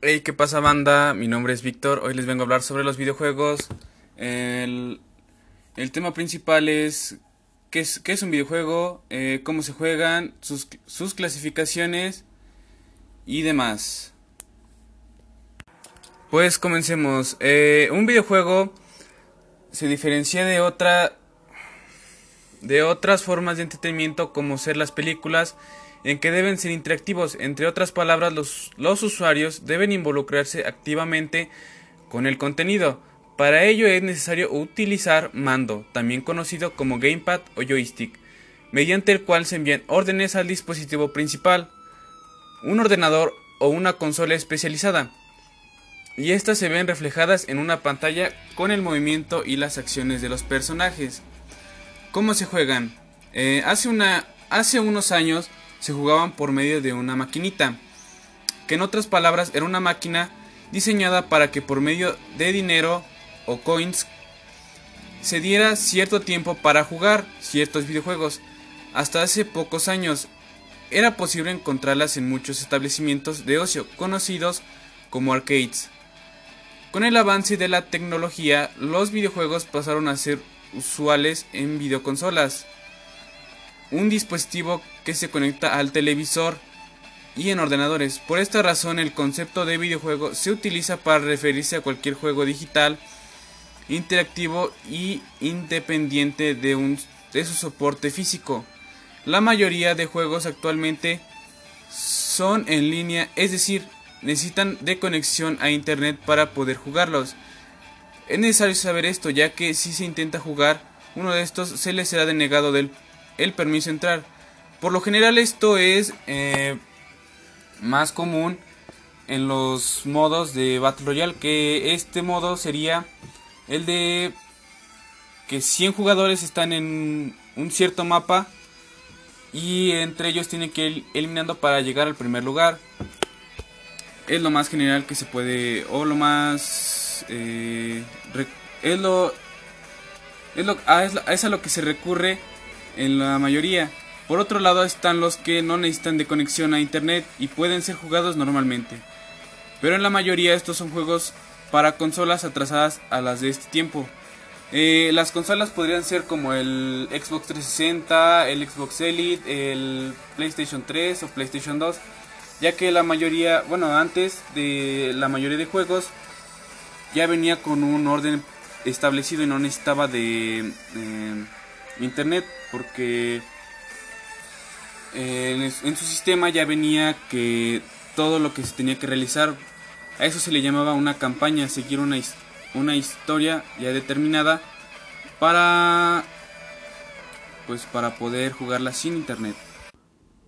Hey, ¿qué pasa banda? Mi nombre es Víctor, hoy les vengo a hablar sobre los videojuegos. El, el tema principal es qué es, qué es un videojuego, eh, cómo se juegan, sus, sus clasificaciones y demás. Pues comencemos. Eh, un videojuego se diferencia de otra de otras formas de entretenimiento como ser las películas en que deben ser interactivos. Entre otras palabras, los, los usuarios deben involucrarse activamente con el contenido. Para ello es necesario utilizar mando, también conocido como gamepad o joystick, mediante el cual se envían órdenes al dispositivo principal, un ordenador o una consola especializada, y estas se ven reflejadas en una pantalla con el movimiento y las acciones de los personajes. ¿Cómo se juegan? Eh, hace, unos años se jugaban por medio de una maquinita, que en otras palabras era una máquina diseñada para que por medio de dinero o coins se diera cierto tiempo para jugar ciertos videojuegos. Hasta hace pocos años era posible encontrarlas en muchos establecimientos de ocio conocidos como arcades. Con el avance de la tecnología, los videojuegos pasaron a ser usuales en videoconsolas. Un dispositivo que se conecta al televisor y en ordenadores. Por esta razón el concepto de videojuego se utiliza para referirse a cualquier juego digital, interactivo y independiente de, un, de su soporte físico. La mayoría de juegos actualmente son en línea, es decir, necesitan de conexión a internet para poder jugarlos. Es necesario saber esto, ya que si se intenta jugar uno de estos, se le será denegado del, el permiso de entrar. Por lo general esto es eh, más común en los modos de Battle Royale, que este modo sería el de que 100 jugadores están en un cierto mapa y entre ellos tienen que ir eliminando para llegar al primer lugar. Es lo más general que se puede, o lo más... Eh, es lo... Es, lo, a, es, es a lo que se recurre en la mayoría. Por otro lado están los que no necesitan de conexión a internet y pueden ser jugados normalmente. Pero en la mayoría estos son juegos para consolas atrasadas a las de este tiempo. Eh, las consolas podrían ser como el Xbox 360, el Xbox Elite, el PlayStation 3 o PlayStation 2, ya que la mayoría, bueno, antes de la mayoría de juegos ya venía con un orden establecido y no necesitaba de eh, internet porque eh, en, en su sistema ya venía que todo lo que se tenía que realizar a eso se le llamaba una campaña, seguir una, una historia ya determinada para pues para poder jugarla sin internet.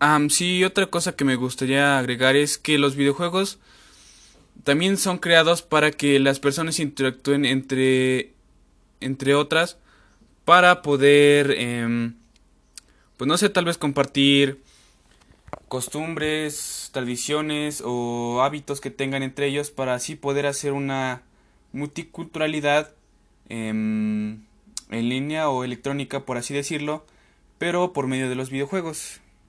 Um, sí, otra cosa que me gustaría agregar es que los videojuegos también son creados para que las personas interactúen entre entre otras para poder eh, pues no sé, tal vez compartir costumbres, tradiciones o hábitos que tengan entre ellos para así poder hacer una multiculturalidad en línea o electrónica, por así decirlo, pero por medio de los videojuegos.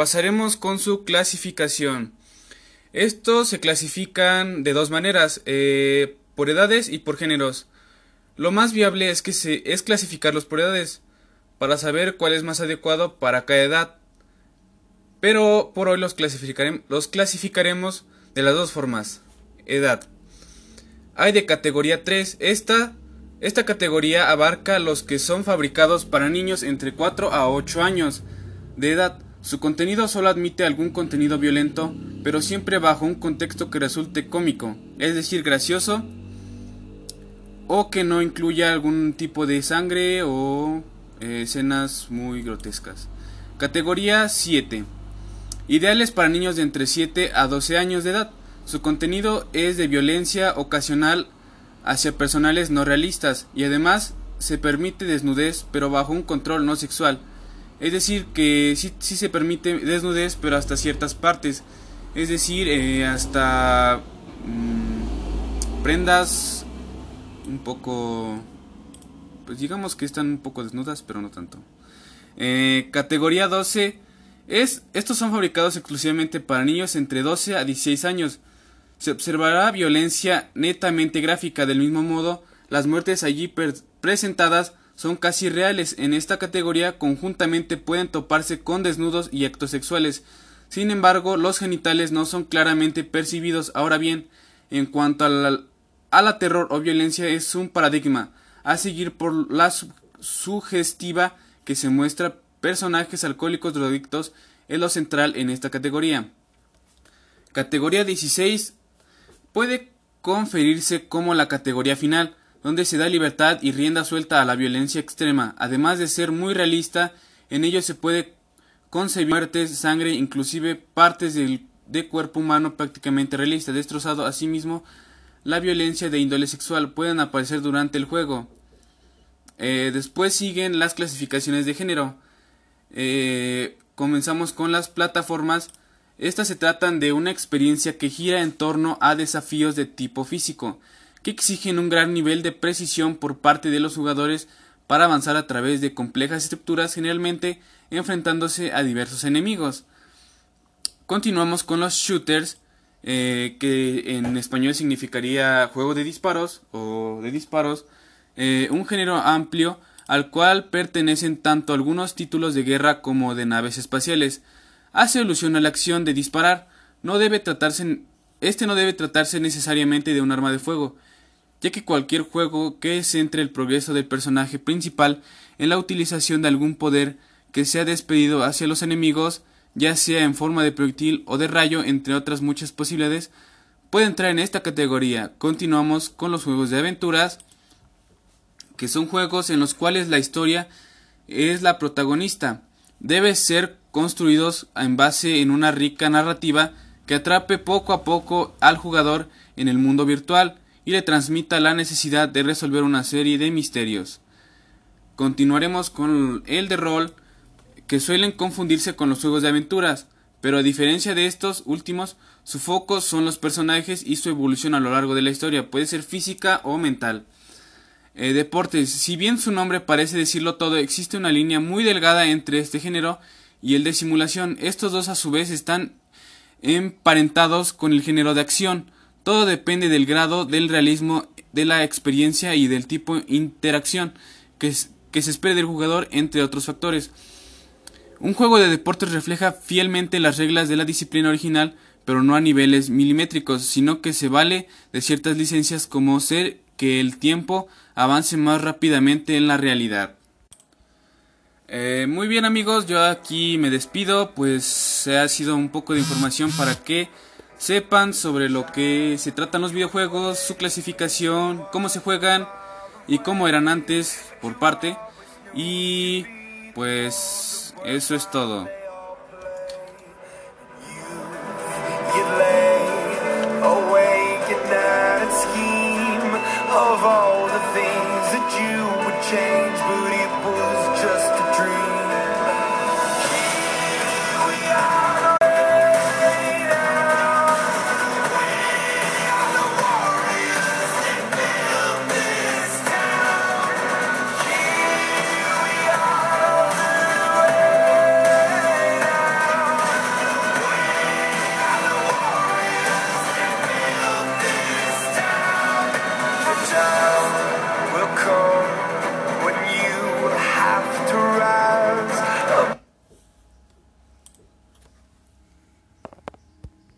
pasaremos con su clasificación. Estos se clasifican de dos maneras, eh, por edades y por géneros. Lo más viable es que se es clasificarlos por edades para saber cuál es más adecuado para cada edad. Pero por hoy los, clasificarem- los clasificaremos de las dos formas. Edad. Hay de categoría 3. Esta, esta categoría abarca los que son fabricados para niños entre 4 a 8 años de edad. Su contenido solo admite algún contenido violento, pero siempre bajo un contexto que resulte cómico, es decir, gracioso o que no incluya algún tipo de sangre o eh, escenas muy grotescas. Categoría 7. Ideales para niños de entre 7 a 12 años de edad. Su contenido es de violencia ocasional hacia personales no realistas y además se permite desnudez pero bajo un control no sexual. Es decir, que sí, se permite desnudez pero hasta ciertas partes. Es decir, eh, hasta mm, prendas un poco... Pues digamos que están un poco desnudas pero no tanto. Eh, categoría 12 es, estos son fabricados exclusivamente para niños entre 12 a 16 años. Se observará violencia netamente gráfica. Del mismo modo, las muertes allí presentadas son casi reales. En esta categoría conjuntamente pueden toparse con desnudos y actos sexuales. Sin embargo, los genitales no son claramente percibidos. Ahora bien, en cuanto a la, terror o violencia es un paradigma a seguir por la sugestiva que se muestra personajes alcohólicos drogadictos es lo central en esta categoría. Categoría 16 puede conferirse como la categoría final, donde se da libertad y rienda suelta a la violencia extrema. Además de ser muy realista, en ello se puede concebir muertes, sangre, inclusive partes del de cuerpo humano prácticamente realista, destrozado. Asimismo, la violencia de índole sexual pueden aparecer durante el juego. Eh, después siguen las clasificaciones de género. Eh, comenzamos con las plataformas estas se tratan de una experiencia que gira en torno a desafíos de tipo físico, que exigen un gran nivel de precisión por parte de los jugadores para avanzar a través de complejas estructuras, generalmente enfrentándose a diversos enemigos. Continuamos con los shooters, eh, que en español significaría juego de disparos o de disparos, eh, un género amplio al cual pertenecen tanto algunos títulos de guerra como de naves espaciales hace alusión a la acción de disparar. No debe tratarse, este no debe tratarse necesariamente de un arma de fuego, ya que cualquier juego que centre el progreso del personaje principal en la utilización de algún poder que sea despedido hacia los enemigos, ya sea en forma de proyectil o de rayo, entre otras muchas posibilidades, puede entrar en esta categoría. Continuamos con los juegos de aventuras, que son juegos en los cuales la historia es la protagonista. Debe ser construidos en base en una rica narrativa que atrape poco a poco al jugador en el mundo virtual y le transmita la necesidad de resolver una serie de misterios. Continuaremos con el de rol, que suelen confundirse con los juegos de aventuras, pero a diferencia de estos últimos, su foco son los personajes y su evolución a lo largo de la historia, puede ser física o mental. Eh, deportes, si bien su nombre parece decirlo todo, existe una línea muy delgada entre este género y el de simulación. Estos dos a su vez están emparentados con el género de acción. Todo depende del grado del realismo de la experiencia y del tipo de interacción que, se espere del jugador, entre otros factores. Un juego de deportes refleja fielmente las reglas de la disciplina original, pero no a niveles milimétricos, sino que se vale de ciertas licencias como ser que el tiempo avance más rápidamente en la realidad. Eh, muy bien amigos, yo aquí me despido, pues ha sido un poco de información para que sepan sobre lo que se tratan los videojuegos, su clasificación, cómo se juegan y cómo eran antes por parte. Y pues eso es todo.